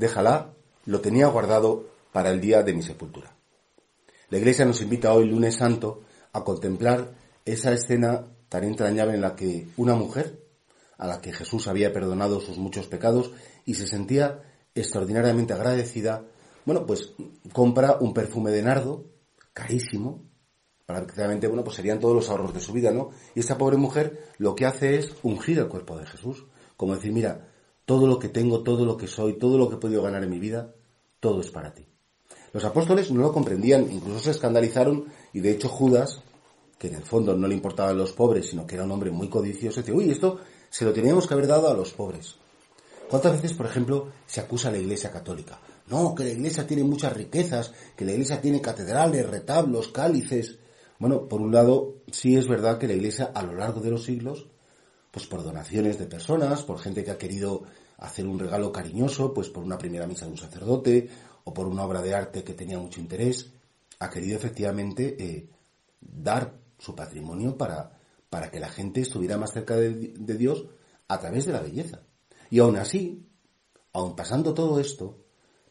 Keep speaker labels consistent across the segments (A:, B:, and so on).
A: Déjala, lo tenía guardado para el día de mi sepultura. La Iglesia nos invita hoy, lunes santo, a contemplar esa escena tan entrañable en la que una mujer, a la que Jesús había perdonado sus muchos pecados y se sentía extraordinariamente agradecida, bueno, pues compra un perfume de nardo, carísimo, prácticamente, bueno, pues serían todos los ahorros de su vida, ¿no? Y esa pobre mujer lo que hace es ungir el cuerpo de Jesús, como decir, mira, todo lo que tengo, todo lo que soy, todo lo que he podido ganar en mi vida, todo es para ti. Los apóstoles no lo comprendían, incluso se escandalizaron y de hecho Judas, que en el fondo no le importaban los pobres, sino que era un hombre muy codicioso, dice, uy, esto se lo teníamos que haber dado a los pobres. ¿Cuántas veces, por ejemplo, se acusa a la Iglesia Católica? No, que la Iglesia tiene muchas riquezas, que la Iglesia tiene catedrales, retablos, cálices. Bueno, por un lado, sí es verdad que la Iglesia a lo largo de los siglos, pues por donaciones de personas, por gente que ha querido hacer un regalo cariñoso, pues por una primera misa de un sacerdote o por una obra de arte que tenía mucho interés, ha querido efectivamente eh, dar su patrimonio para, para que la gente estuviera más cerca de, de Dios a través de la belleza. Y aún así, aun pasando todo esto,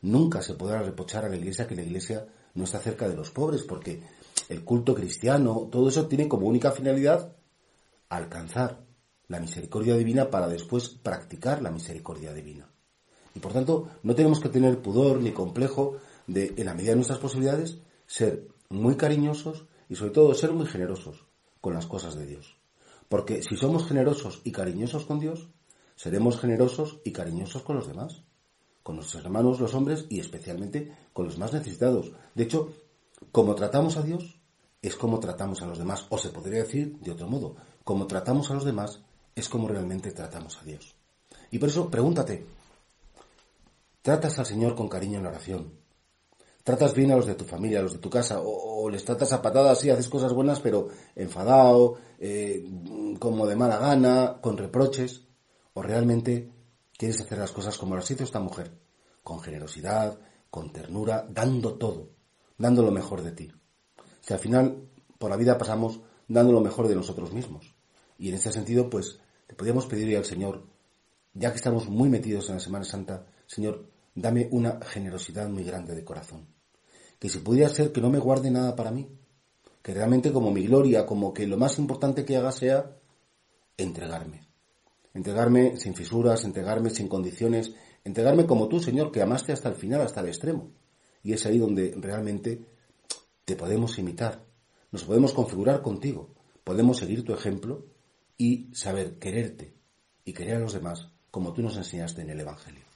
A: nunca se podrá reprochar a la Iglesia que la Iglesia no está cerca de los pobres, porque el culto cristiano, todo eso tiene como única finalidad alcanzar la misericordia divina para después practicar la misericordia divina. Y por tanto, no tenemos que tener pudor ni complejo de, en la medida de nuestras posibilidades, ser muy cariñosos y sobre todo ser muy generosos con las cosas de Dios. Porque si somos generosos y cariñosos con Dios, seremos generosos y cariñosos con los demás, con nuestros hermanos los hombres y especialmente con los más necesitados. De hecho, como tratamos a Dios, es como tratamos a los demás, o se podría decir de otro modo, como tratamos a los demás, es como realmente tratamos a Dios. Y por eso pregúntate, ¿tratas al Señor con cariño en la oración? ¿Tratas bien a los de tu familia, a los de tu casa? ¿O, les tratas a patadas y haces cosas buenas pero enfadado, eh, como de mala gana, con reproches? ¿O realmente quieres hacer las cosas como las hizo esta mujer? Con generosidad, con ternura, dando todo, dando lo mejor de ti. Si al final por la vida pasamos dando lo mejor de nosotros mismos. Y en ese sentido, pues, le podríamos pedir al Señor, ya que estamos muy metidos en la Semana Santa, Señor, dame una generosidad muy grande de corazón. Que si pudiera ser que no me guarde nada para mí, que realmente como mi gloria, como que lo más importante que haga sea entregarme. Entregarme sin fisuras, entregarme sin condiciones, entregarme como tú, Señor, que amaste hasta el final, hasta el extremo. Y es ahí donde realmente te podemos imitar, nos podemos configurar contigo, podemos seguir tu ejemplo y saber quererte y querer a los demás como tú nos enseñaste en el Evangelio.